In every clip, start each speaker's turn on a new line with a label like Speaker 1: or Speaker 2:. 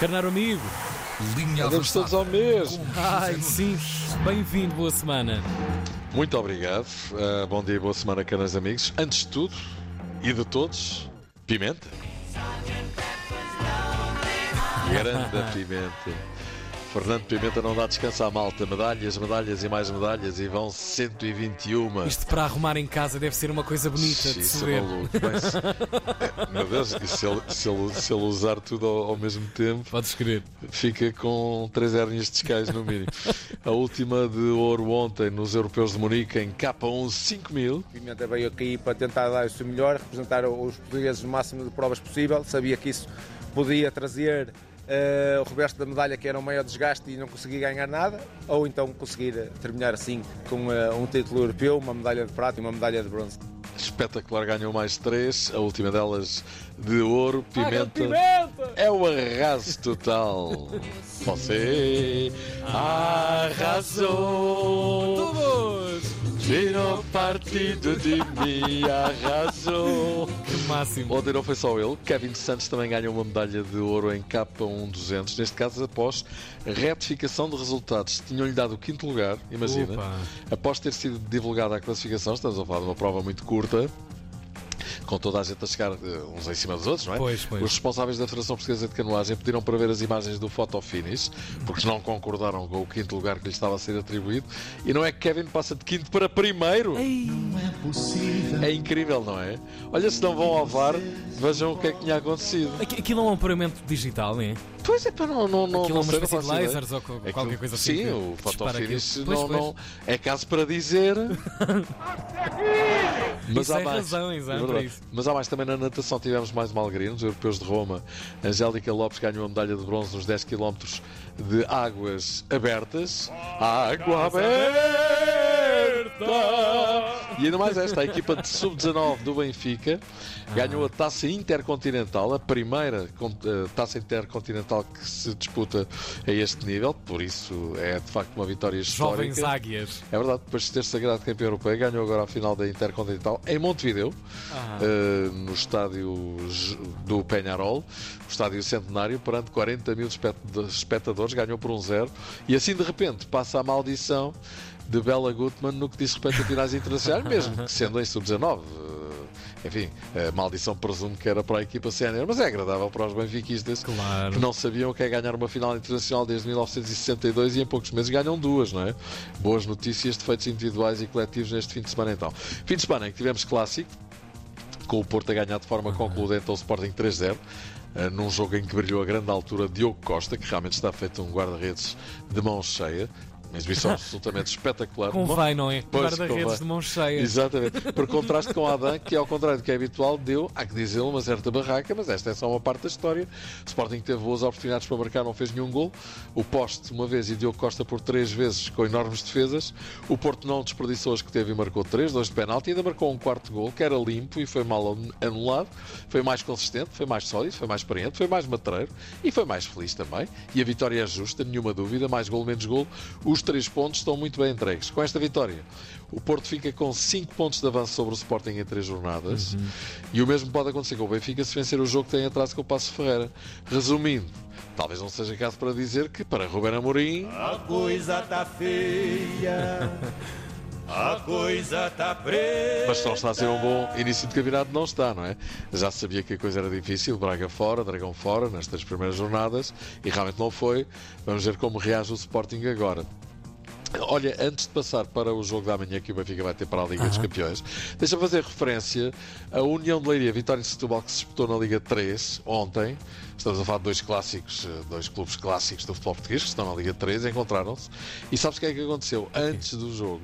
Speaker 1: Carneiro amigo.
Speaker 2: Linha
Speaker 3: Andamos todos ao mesmo.
Speaker 1: Ai, sim. Bem-vindo, boa semana.
Speaker 3: Muito obrigado. Uh, bom dia, boa semana, caros amigos. Antes de tudo e de todos, pimenta. Grande pimenta. Fernando Pimenta não dá descanso à malta. Medalhas, medalhas e mais medalhas e vão 121.
Speaker 1: Isto para arrumar em casa deve ser uma coisa bonita de se
Speaker 3: Isso
Speaker 1: ver.
Speaker 3: é maluco. Mas, é, meu Deus, se ele, se ele- se ele usar tudo ao, ao mesmo tempo,
Speaker 1: Podes crer.
Speaker 3: fica com três hérnias discais no mínimo. A última de ouro ontem nos Europeus de Munique em K1 5000.
Speaker 4: Pimenta veio aqui para tentar dar o seu melhor, representar os portugueses no máximo de provas possível. Sabia que isso podia trazer eh, o reverso da medalha, que era um maior desgaste e não conseguir ganhar nada, ou então conseguir eh, terminar assim com eh, um título europeu, uma medalha de prata e uma medalha de bronze.
Speaker 3: Espetacular, ganhou mais três. A última delas de ouro. Pimenta.
Speaker 1: Pimenta!
Speaker 3: É o arraso total. Você arrasou.
Speaker 1: Todos!
Speaker 3: Virou partido de mim, arrasou.
Speaker 1: Que máximo.
Speaker 3: Ontem não foi só ele, Kevin Santos também ganhou uma medalha de ouro em K1 200, neste caso após retificação de resultados. Tinham-lhe dado o quinto lugar, imagina.
Speaker 1: Opa.
Speaker 3: Após ter sido divulgada a classificação, estamos a falar de uma prova muito curta, com toda a gente a chegar eh, uns em cima dos outros, não é?
Speaker 1: Pois, pois.
Speaker 3: Os responsáveis da Federação Portuguesa de Canoagem pediram para ver as imagens do photo finish, porque não concordaram com o quinto lugar que lhe estava a ser atribuído. E não é que Kevin passa de quinto para primeiro.
Speaker 1: Ei,
Speaker 3: É incrível, não é? Olha, se não vão ao VAR, vejam o que é que tinha acontecido.
Speaker 1: aqui- aquilo é um apuramento digital, não é?
Speaker 3: Pois é, para não, não, não,
Speaker 1: Aquilo é
Speaker 3: não
Speaker 1: uma
Speaker 3: sei, não
Speaker 1: lasers ou
Speaker 3: Aquilo-
Speaker 1: qualquer coisa assim.
Speaker 3: Sim, o
Speaker 1: dispara
Speaker 3: photo
Speaker 1: aquilo.
Speaker 3: finish
Speaker 1: Pois,
Speaker 3: não,
Speaker 1: pois.
Speaker 3: não é caso para dizer. Mas
Speaker 1: Isso
Speaker 3: há
Speaker 1: é
Speaker 3: mais.
Speaker 1: há
Speaker 3: É. Mas há mais também na natação. Tivemos mais uma alegria nos europeus de Roma. Angélica Lopes ganhou a medalha de bronze nos 10 km de águas abertas. Água aberta! E ainda mais esta, a equipa de sub-19 do Benfica ganhou a taça intercontinental, a primeira eh, taça intercontinental que se disputa a este nível, por isso é de facto uma vitória histórica.
Speaker 1: Jovens águias.
Speaker 3: É verdade, depois de ter sagrado campeão europeu, ganhou agora a final da Intercontinental em Montevideo,
Speaker 1: Ah.
Speaker 3: eh, no estádio do Penharol, o estádio centenário, perante 40 mil espectadores, ganhou por um zero, e assim de repente passa a maldição de Bela Gutmann no que diz respeito a finais internacionais, mesmo que sendo em sub-19. eh, Enfim, a maldição presumo que era para a equipa sénior, mas é agradável para os benfiquistas
Speaker 1: Claro.
Speaker 3: que não sabiam o que é ganhar uma final internacional desde 1962 e em poucos meses ganham duas, não é? Boas notícias de feitos individuais e coletivos neste fim de semana então. Fim de semana em que tivemos clássico, com o Porto a ganhar de forma concludente ao Sporting 3-0. eh, Num jogo em que brilhou a grande altura Diogo Costa, que realmente está feito um guarda-redes de mão cheia. Uma exibição absolutamente espetacular.
Speaker 1: Convém, não é? Guarda-redes de mão cheia.
Speaker 3: Exatamente. Por contraste com Adam, que ao contrário do que é habitual, deu, há que dizer, uma certa barraca, mas esta é só uma parte da história. O Sporting teve boas oportunidades para marcar, não fez nenhum gol. O poste, uma vez, e Diogo Costa por três vezes, com enormes defesas. O Porto não desperdiçou as que teve e marcou três, dois de penalti, e ainda marcou um quarto gol, que era limpo e foi mal anulado. Foi mais consistente, foi mais sólido, foi mais experiente, foi mais matreiro e foi mais feliz também. E a vitória é justa, nenhuma dúvida, mais gol, menos gol. Os três pontos estão muito bem entregues. Com esta vitória, o Porto fica com 5 pontos de avanço sobre o Sporting em 3 jornadas. E o mesmo pode acontecer com o Benfica se vencer o jogo que tem atrás com o Passo Ferreira. Resumindo, talvez não seja caso para dizer que para Ruben Amorim
Speaker 5: A coisa tá feia, a coisa tá preta.
Speaker 3: Mas se não está a ser um bom início de campeonato, não está, não é? Já se sabia que a coisa era difícil, Braga fora, Dragão fora, nestas primeiras jornadas, e realmente não foi. Vamos ver como reage o Sporting agora. Olha, antes de passar para o jogo da manhã que o Benfica vai ter para a Liga dos Campeões, deixa-me fazer referência à União de Leiria, Vitória de Setúbal, que se disputou na Liga 3 ontem. Estamos a falar de dois clássicos, eh, dois clubes clássicos do futebol português que estão na Liga 3, encontraram-se. E sabes o que é que aconteceu? Antes do jogo,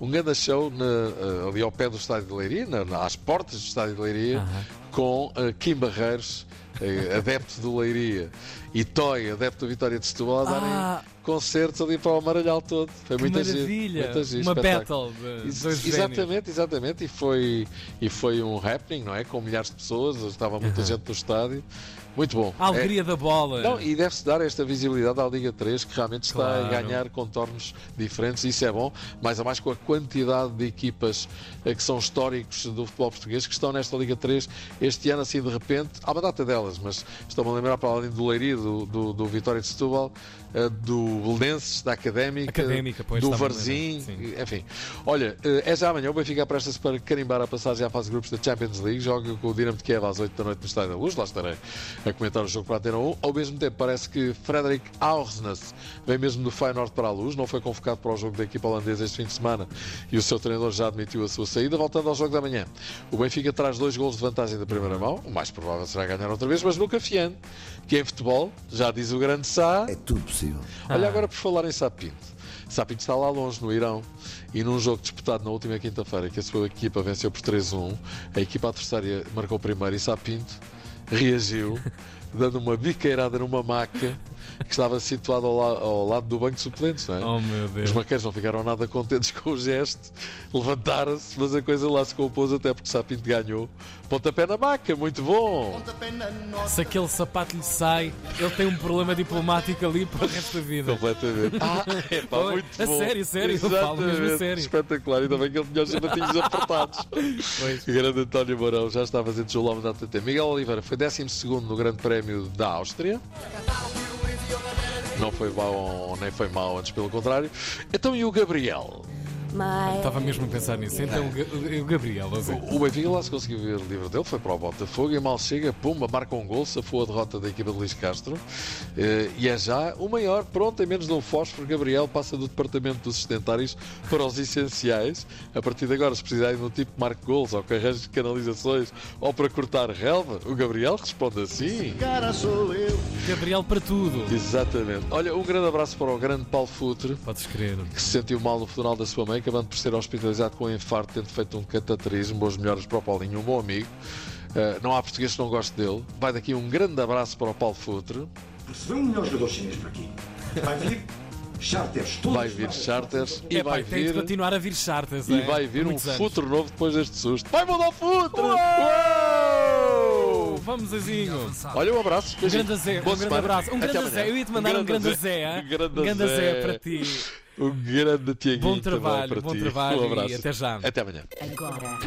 Speaker 3: um grande show na- eh, ali ao pé do Estádio de Leiria, na- às portas do Estádio de Leiria, com eh, Kim Barreiros, adepto do Leiria, e Toy, adepto da Vitória de Setúbal, a darem
Speaker 1: Ah.
Speaker 3: Concertos ali para o Amaralhal todo. Foi muito
Speaker 1: maravilha!
Speaker 3: Muito giro,
Speaker 1: Uma battle de.
Speaker 3: Exatamente, exatamente. E foi, e foi um happening, não é? Com milhares de pessoas, estava muita gente no estádio. Muito bom.
Speaker 1: A alegria da bola.
Speaker 3: É, não, e deve-se dar esta visibilidade à Liga 3 que realmente está
Speaker 1: Claro.
Speaker 3: a ganhar contornos diferentes, isso é bom, mais a mais com a quantidade de equipas eh, que são históricos do futebol português que estão nesta Liga 3 este ano, assim de repente, há uma data delas, mas estou-me a lembrar para além do Leiria, do, do, do Vitória de Setúbal, eh, do Belenenses, da Académica,
Speaker 1: Académica, pois,
Speaker 3: do
Speaker 1: a
Speaker 3: Varzim,
Speaker 1: sim.
Speaker 3: enfim. Olha, eh, é já amanhã, o Benfica presta-se para carimbar a passagem à fase de grupos da Champions League, joga com o Dinamo de Kiev às 8 da noite no Estádio da Luz, lá estarei a comentar o jogo para a Antena 1. Ao mesmo tempo, parece que Frederick Aursnes vem mesmo do Feyenoord para a Luz, não foi convocado para o jogo da equipa holandesa este fim de semana e o seu treinador já admitiu a sua saída. Voltando ao jogo da manhã, o Benfica traz dois golos de vantagem da primeira mão, o mais provável será ganhar outra vez, mas nunca fiando, que em futebol, já diz o grande Sá,
Speaker 2: É tudo possível.
Speaker 3: Olha agora por falar em Sapinto. Sapinto está lá longe, no Irão, e num jogo disputado na última quinta-feira, que a sua equipa venceu por 3-1, a equipa adversária marcou primeiro e Sapinto reagiu, dando uma biqueirada numa maca que estava situada ao, la- ao lado do banco de suplentes, não é?
Speaker 1: Oh meu
Speaker 3: Os
Speaker 1: Deus.
Speaker 3: maqueiros não ficaram nada contentes com o gesto, levantaram-se, mas a coisa lá se compôs até porque Sapinto ganhou. Pontapé na maca, muito bom!
Speaker 1: Se aquele sapato lhe sai, ele tem um problema diplomático ali para o resto da vida.
Speaker 3: Completamente. Ah, é pá, muito
Speaker 1: a
Speaker 3: bom.
Speaker 1: sério, sério, eu falo mesmo a
Speaker 3: Exatamente.
Speaker 1: sério.
Speaker 3: Espetacular, ainda bem que ele tinha os sapatinhos apertados.
Speaker 1: Pois.
Speaker 3: O grande António Mourão já está a fazer de tempo. Miguel Oliveira foi 12 no Grande Prémio da Áustria. Não foi bom, nem foi mau, antes pelo contrário. Então e o Gabriel?
Speaker 1: Estava mesmo a pensar nisso. Então, o Ga- o Gabriel, seja,
Speaker 3: O Benfica lá se conseguiu ver o livro dele, foi para o Botafogo e mal chega, pumba, marca um gol, safou a derrota da equipa de Luís Castro Eh, e é já o maior, pronto, em menos de um fósforo, Gabriel passa do departamento dos sustentários para os essenciais. A partir de agora, se precisarem de um tipo que marque gols ou que arranje canalizações ou para cortar relva, o Gabriel responde assim.
Speaker 1: Gabriel para tudo.
Speaker 3: Exatamente. Olha, um grande abraço para o grande Paulo Futre,
Speaker 1: Podes crer.
Speaker 3: que se sentiu mal no funeral da sua mãe, acabando por ser hospitalizado com um infarto, tendo feito um cateterismo. Boas melhoras para o Paulinho, um bom amigo. Uh, não há português que não goste dele. Vai daqui um grande abraço para o Paulo Futre.
Speaker 2: Se vem um melhor jogador chinês para aqui, vai vir charters, todos
Speaker 3: Vai vir charters e
Speaker 1: Epá,
Speaker 3: vai
Speaker 1: tem de
Speaker 3: vir.
Speaker 1: continuar a vir charters.
Speaker 3: E
Speaker 1: é?
Speaker 3: vai vir um
Speaker 1: muitos anos.
Speaker 3: futuro novo depois deste susto. Vai mudar o futuro!
Speaker 1: Uou! Vamos, Zezinho.
Speaker 3: Olha, um abraço.
Speaker 1: Um grande Zé, um grande abraço. Um grande. Zé. Eu ia te mandar um grande Zé.
Speaker 3: Um grande,
Speaker 1: Um grande Zé para ti.
Speaker 3: Um grande Tiaguinho
Speaker 1: Bom trabalho, bom trabalho
Speaker 3: Um
Speaker 1: e
Speaker 3: abraço.
Speaker 1: até já.
Speaker 3: Até amanhã.
Speaker 6: Agora,